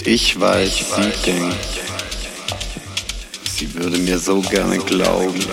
Und ich weiß, sie denkt, sie würde mir so gerne glauben.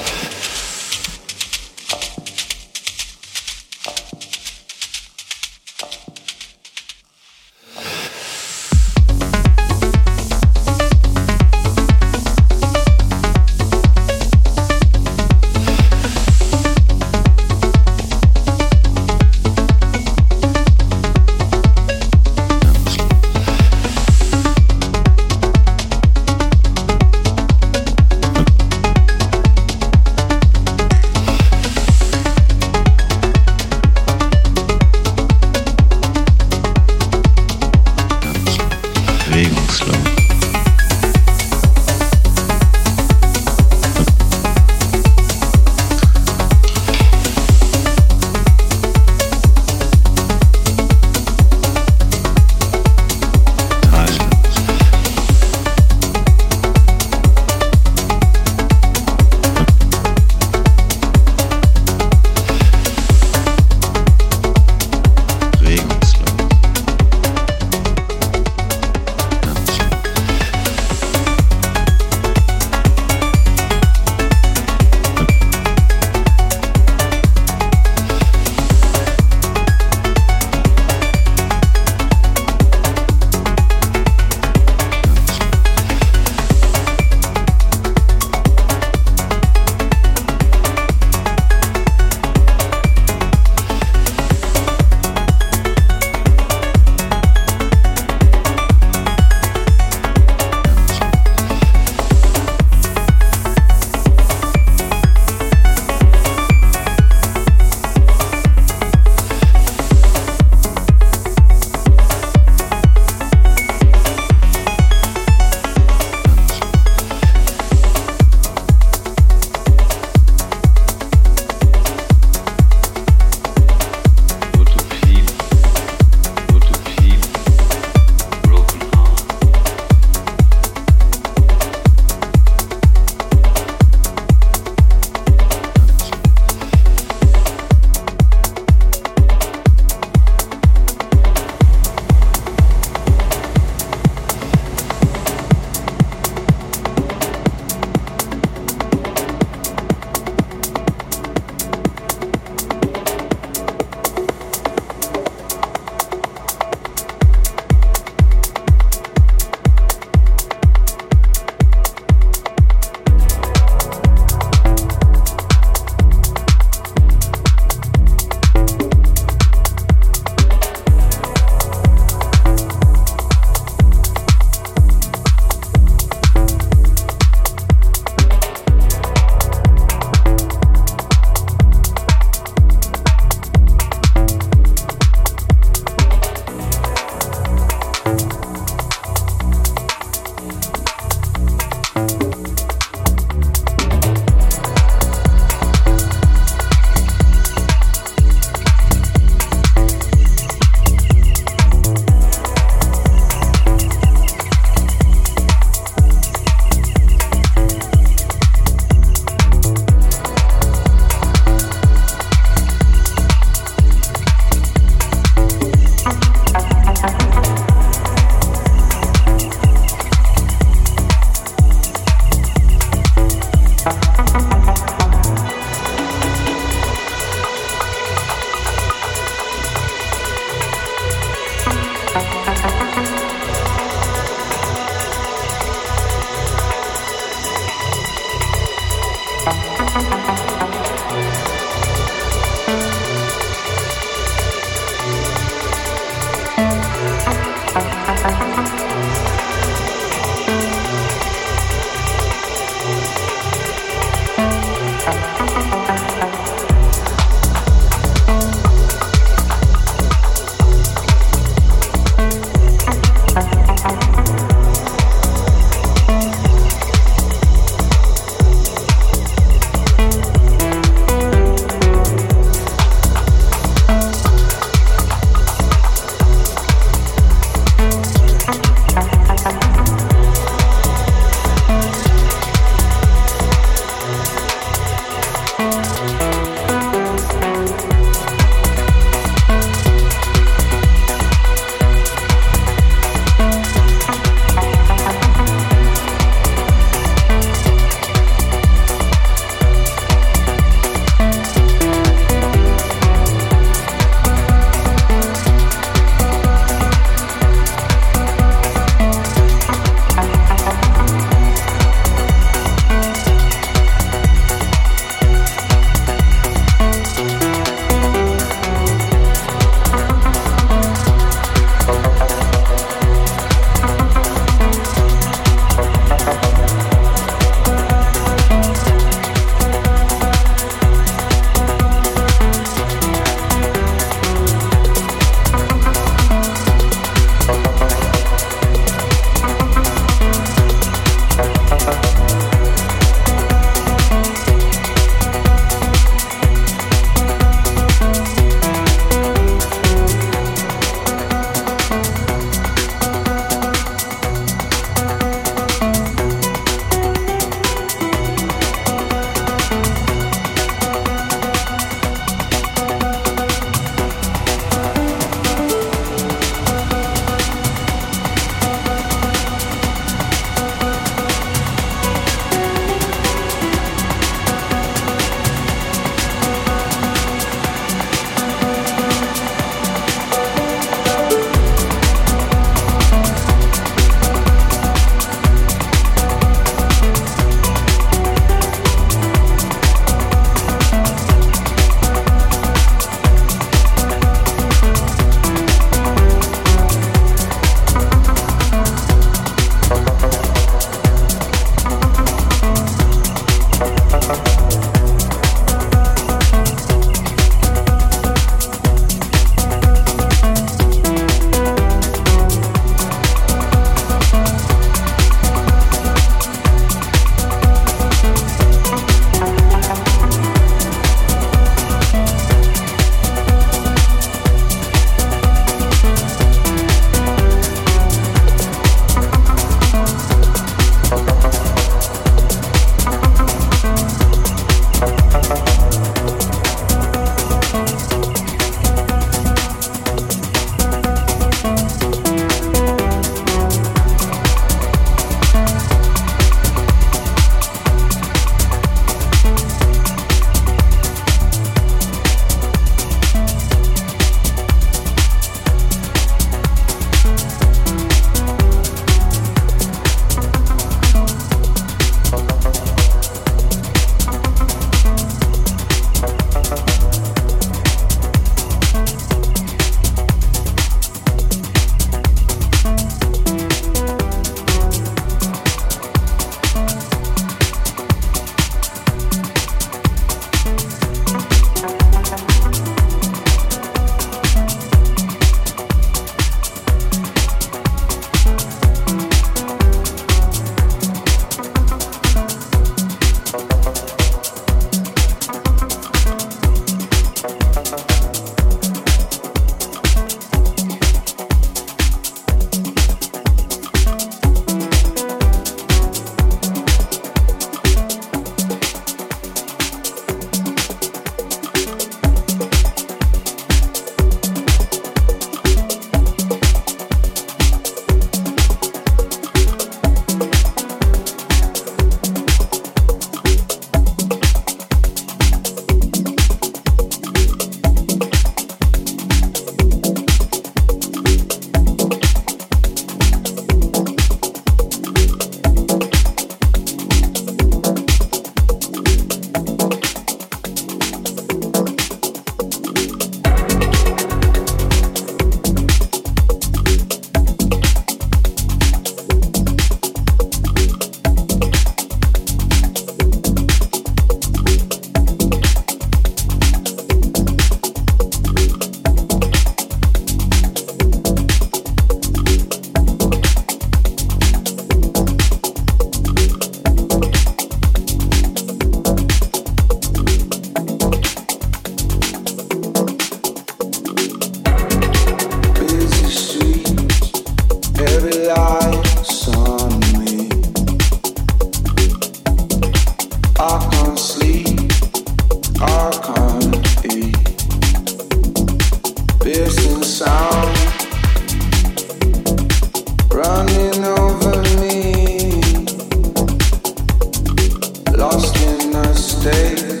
lost in a state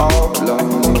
of love.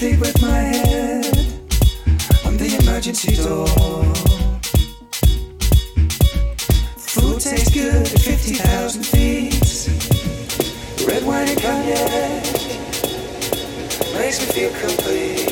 sleep with my head on the emergency door. Food tastes good at 50,000 feet. Red wine and cognac makes me feel complete.